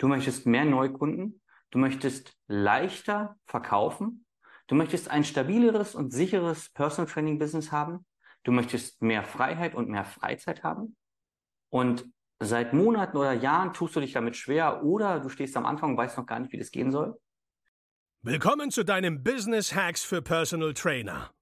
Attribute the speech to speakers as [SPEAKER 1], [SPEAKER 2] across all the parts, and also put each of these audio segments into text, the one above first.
[SPEAKER 1] Du möchtest mehr Neukunden. Du möchtest leichter verkaufen. Du möchtest ein stabileres und sicheres Personal Training Business haben. Du möchtest mehr Freiheit und mehr Freizeit haben. Und seit Monaten oder Jahren tust du dich damit schwer oder du stehst am Anfang und weißt noch gar nicht, wie das gehen soll.
[SPEAKER 2] Willkommen zu deinem Business Hacks für Personal Trainer.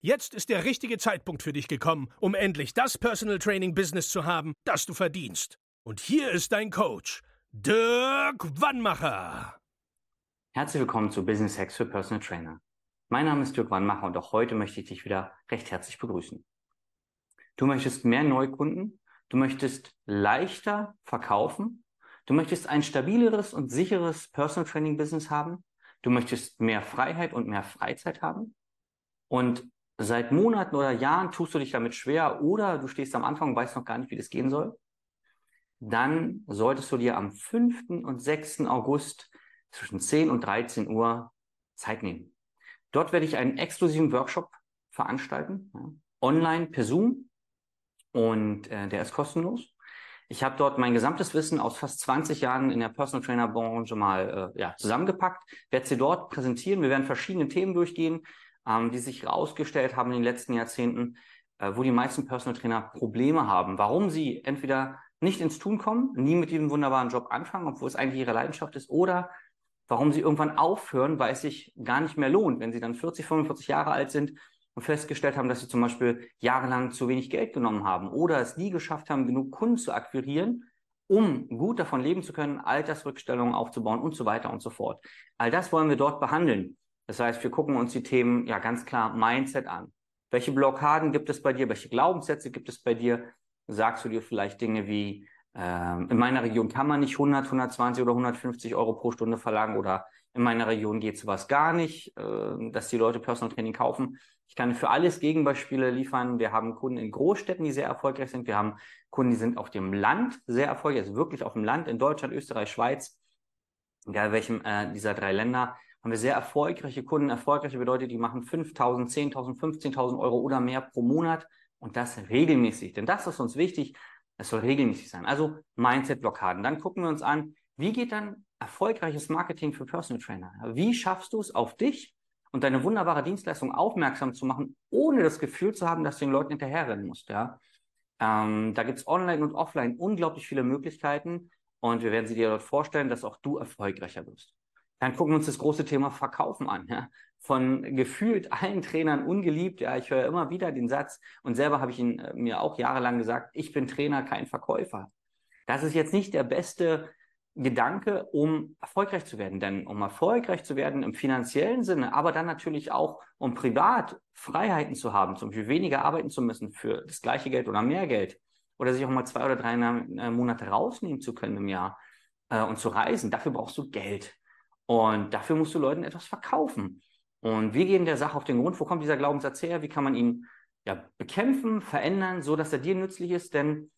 [SPEAKER 2] Jetzt ist der richtige Zeitpunkt für dich gekommen, um endlich das Personal Training Business zu haben, das du verdienst. Und hier ist dein Coach, Dirk Wannmacher.
[SPEAKER 1] Herzlich willkommen zu Business Hacks für Personal Trainer. Mein Name ist Dirk Wannmacher und auch heute möchte ich dich wieder recht herzlich begrüßen. Du möchtest mehr Neukunden, du möchtest leichter verkaufen, du möchtest ein stabileres und sicheres Personal Training Business haben, du möchtest mehr Freiheit und mehr Freizeit haben und seit Monaten oder Jahren tust du dich damit schwer oder du stehst am Anfang und weißt noch gar nicht, wie das gehen soll, dann solltest du dir am 5. und 6. August zwischen 10 und 13 Uhr Zeit nehmen. Dort werde ich einen exklusiven Workshop veranstalten, ja, online per Zoom und äh, der ist kostenlos. Ich habe dort mein gesamtes Wissen aus fast 20 Jahren in der Personal Trainer Branche mal äh, ja, zusammengepackt, werde sie dort präsentieren. Wir werden verschiedene Themen durchgehen, ähm, die sich herausgestellt haben in den letzten Jahrzehnten, äh, wo die meisten Personal Trainer Probleme haben. Warum sie entweder nicht ins Tun kommen, nie mit diesem wunderbaren Job anfangen, obwohl es eigentlich ihre Leidenschaft ist, oder warum sie irgendwann aufhören, weil es sich gar nicht mehr lohnt, wenn sie dann 40, 45 Jahre alt sind und festgestellt haben, dass sie zum Beispiel jahrelang zu wenig Geld genommen haben oder es nie geschafft haben, genug Kunden zu akquirieren, um gut davon leben zu können, Altersrückstellungen aufzubauen und so weiter und so fort. All das wollen wir dort behandeln. Das heißt, wir gucken uns die Themen ja ganz klar Mindset an. Welche Blockaden gibt es bei dir? Welche Glaubenssätze gibt es bei dir? Sagst du dir vielleicht Dinge wie, äh, in meiner Region kann man nicht 100, 120 oder 150 Euro pro Stunde verlangen oder in meiner Region geht sowas gar nicht, äh, dass die Leute Personal Training kaufen. Ich kann für alles Gegenbeispiele liefern. Wir haben Kunden in Großstädten, die sehr erfolgreich sind. Wir haben Kunden, die sind auf dem Land sehr erfolgreich, also wirklich auf dem Land in Deutschland, Österreich, Schweiz, egal welchem äh, dieser drei Länder haben wir sehr erfolgreiche Kunden. Erfolgreiche bedeutet, die machen 5.000, 10.000, 15.000 Euro oder mehr pro Monat und das regelmäßig. Denn das ist uns wichtig. Es soll regelmäßig sein. Also Mindset-Blockaden. Dann gucken wir uns an, wie geht dann erfolgreiches Marketing für Personal Trainer? Wie schaffst du es auf dich und deine wunderbare Dienstleistung aufmerksam zu machen, ohne das Gefühl zu haben, dass du den Leuten hinterherrennen musst? Ja? Ähm, da gibt es online und offline unglaublich viele Möglichkeiten und wir werden sie dir dort vorstellen, dass auch du erfolgreicher wirst. Dann gucken wir uns das große Thema Verkaufen an. Ja? Von gefühlt allen Trainern ungeliebt. Ja, ich höre immer wieder den Satz und selber habe ich ihn äh, mir auch jahrelang gesagt: Ich bin Trainer, kein Verkäufer. Das ist jetzt nicht der beste Gedanke, um erfolgreich zu werden. Denn um erfolgreich zu werden im finanziellen Sinne, aber dann natürlich auch, um privat Freiheiten zu haben, zum Beispiel weniger arbeiten zu müssen für das gleiche Geld oder mehr Geld oder sich auch mal zwei oder drei äh, Monate rausnehmen zu können im Jahr äh, und zu reisen, dafür brauchst du Geld. Und dafür musst du Leuten etwas verkaufen. Und wir gehen der Sache auf den Grund, wo kommt dieser Glaubenssatz her? Wie kann man ihn ja, bekämpfen, verändern, so dass er dir nützlich ist? Denn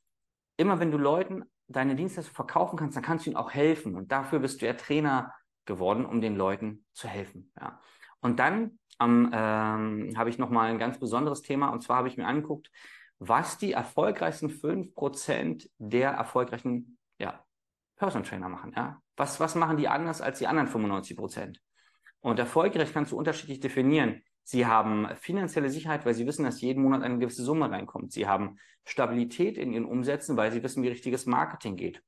[SPEAKER 1] immer wenn du Leuten deine Dienstleistung verkaufen kannst, dann kannst du ihnen auch helfen. Und dafür bist du ja Trainer geworden, um den Leuten zu helfen. Ja. Und dann ähm, habe ich nochmal ein ganz besonderes Thema. Und zwar habe ich mir angeguckt, was die erfolgreichsten 5% der erfolgreichen ja, Personal Trainer machen. Ja? Was, was machen die anders als die anderen 95 Prozent? Und erfolgreich kannst du unterschiedlich definieren. Sie haben finanzielle Sicherheit, weil sie wissen, dass jeden Monat eine gewisse Summe reinkommt. Sie haben Stabilität in ihren Umsätzen, weil sie wissen, wie richtiges Marketing geht.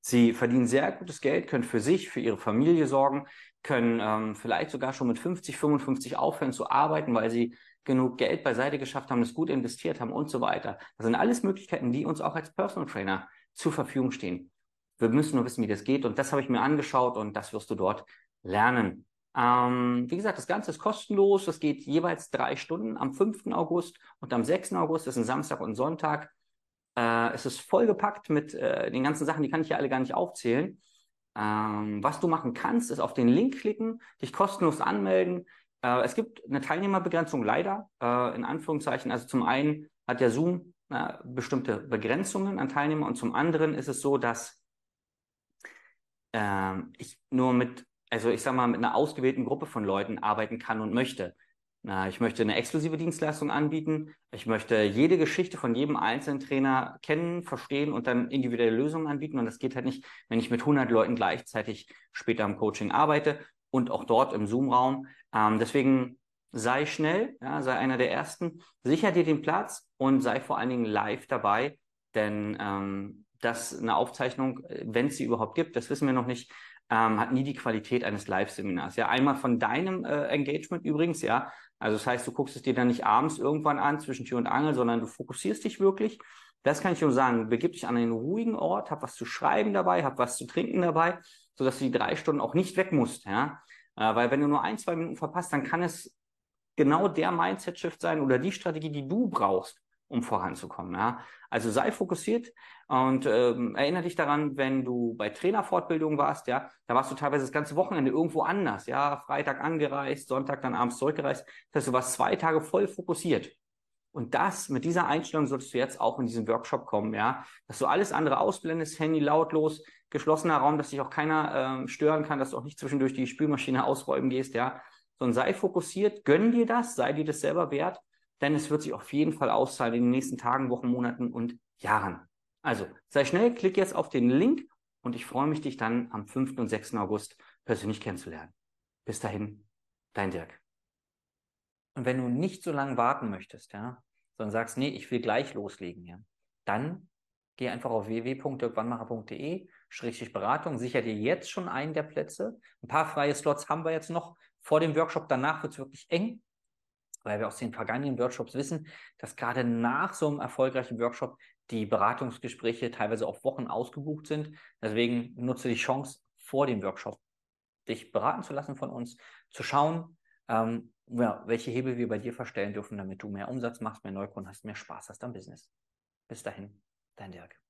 [SPEAKER 1] Sie verdienen sehr gutes Geld, können für sich, für ihre Familie sorgen, können ähm, vielleicht sogar schon mit 50, 55 aufhören zu arbeiten, weil sie genug Geld beiseite geschafft haben, es gut investiert haben und so weiter. Das sind alles Möglichkeiten, die uns auch als Personal Trainer zur Verfügung stehen. Wir müssen nur wissen, wie das geht. Und das habe ich mir angeschaut und das wirst du dort lernen. Ähm, wie gesagt, das Ganze ist kostenlos. Das geht jeweils drei Stunden am 5. August und am 6. August. Das ist ein Samstag und Sonntag. Äh, es ist vollgepackt mit äh, den ganzen Sachen, die kann ich ja alle gar nicht aufzählen. Ähm, was du machen kannst, ist auf den Link klicken, dich kostenlos anmelden. Äh, es gibt eine Teilnehmerbegrenzung leider, äh, in Anführungszeichen. Also zum einen hat der Zoom äh, bestimmte Begrenzungen an Teilnehmer und zum anderen ist es so, dass ähm, ich nur mit, also ich sag mal, mit einer ausgewählten Gruppe von Leuten arbeiten kann und möchte. Ich möchte eine exklusive Dienstleistung anbieten. Ich möchte jede Geschichte von jedem einzelnen Trainer kennen, verstehen und dann individuelle Lösungen anbieten. Und das geht halt nicht, wenn ich mit 100 Leuten gleichzeitig später im Coaching arbeite und auch dort im Zoom-Raum. Ähm, deswegen sei schnell, ja, sei einer der Ersten, sicher dir den Platz und sei vor allen Dingen live dabei, denn ähm, das eine Aufzeichnung, wenn es sie überhaupt gibt, das wissen wir noch nicht, ähm, hat nie die Qualität eines Live-Seminars. Ja, einmal von deinem äh, Engagement übrigens, ja, also das heißt, du guckst es dir dann nicht abends irgendwann an zwischen Tür und Angel, sondern du fokussierst dich wirklich. Das kann ich nur sagen. Begib dich an einen ruhigen Ort, hab was zu schreiben dabei, hab was zu trinken dabei, sodass du die drei Stunden auch nicht weg musst. Ja? Äh, weil wenn du nur ein, zwei Minuten verpasst, dann kann es genau der Mindset-Shift sein oder die Strategie, die du brauchst, um voranzukommen. Ja? Also sei fokussiert und ähm, erinnere dich daran, wenn du bei Trainerfortbildung warst, ja, da warst du teilweise das ganze Wochenende irgendwo anders, ja, Freitag angereist, Sonntag dann abends zurückgereist. Das heißt, du warst zwei Tage voll fokussiert. Und das, mit dieser Einstellung solltest du jetzt auch in diesen Workshop kommen, ja, dass du alles andere ausblendest, Handy lautlos, geschlossener Raum, dass dich auch keiner ähm, stören kann, dass du auch nicht zwischendurch die Spülmaschine ausräumen gehst, ja, sondern sei fokussiert, gönn dir das, sei dir das selber wert denn es wird sich auf jeden Fall auszahlen in den nächsten Tagen, Wochen, Monaten und Jahren. Also sei schnell, klick jetzt auf den Link und ich freue mich, dich dann am 5. und 6. August persönlich kennenzulernen. Bis dahin, dein Dirk. Und wenn du nicht so lange warten möchtest, ja, sondern sagst, nee, ich will gleich loslegen, ja, dann geh einfach auf www.dirkwannmacher.de, Schrägstrich Beratung, sicher dir jetzt schon einen der Plätze. Ein paar freie Slots haben wir jetzt noch vor dem Workshop. Danach wird es wirklich eng weil wir aus den vergangenen Workshops wissen, dass gerade nach so einem erfolgreichen Workshop die Beratungsgespräche teilweise auf Wochen ausgebucht sind. Deswegen nutze die Chance vor dem Workshop, dich beraten zu lassen von uns, zu schauen, ähm, ja, welche Hebel wir bei dir verstellen dürfen, damit du mehr Umsatz machst, mehr Neukunden hast, mehr Spaß hast am Business. Bis dahin, dein Dirk.